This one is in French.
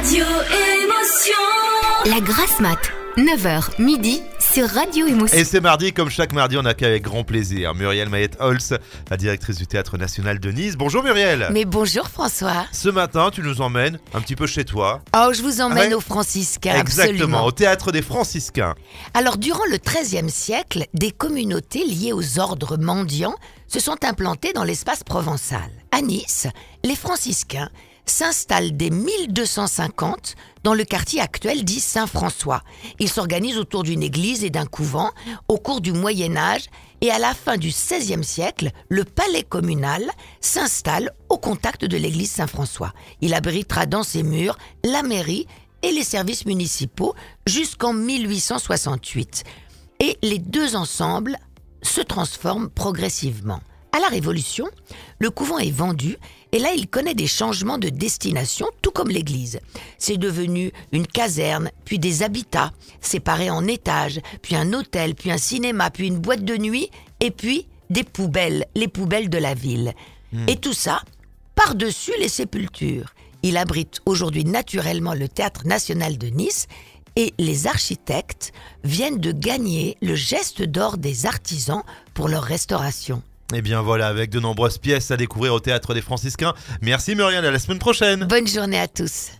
Radio Émotion. La grasse mat, 9h midi sur Radio Émotion. Et c'est mardi, comme chaque mardi, on accueille avec grand plaisir Muriel Mayette-Holz, la directrice du Théâtre National de Nice. Bonjour Muriel Mais bonjour François. Ce matin, tu nous emmènes un petit peu chez toi. Oh, je vous emmène Ouais. aux franciscains. Exactement, absolument. au Théâtre des Franciscains. Alors, durant le XIIIe siècle, des communautés liées aux ordres mendiants se sont implantées dans l'espace provençal. À Nice, les franciscains s'installent dès 1250 dans le quartier actuel dit Saint-François. Ils s'organisent autour d'une église et d'un couvent au cours du Moyen Âge et à la fin du XVIe siècle, le palais communal s'installe au contact de l'église Saint-François. Il abritera dans ses murs la mairie et les services municipaux jusqu'en 1868. Et les deux ensembles se transforment progressivement. À la Révolution, le couvent est vendu et là il connaît des changements de destination, tout comme l'église. C'est devenu une caserne, puis des habitats, séparés en étages, puis un hôtel, puis un cinéma, puis une boîte de nuit, et puis des poubelles, les poubelles de la ville. Et tout ça par-dessus les sépultures. Il abrite aujourd'hui naturellement le Théâtre national de Nice et les architectes viennent de gagner le geste d'or des artisans pour leur restauration. Et bien voilà, avec de nombreuses pièces à découvrir au Théâtre des Franciscains. Merci Muriel, à la semaine prochaine Bonne journée à tous.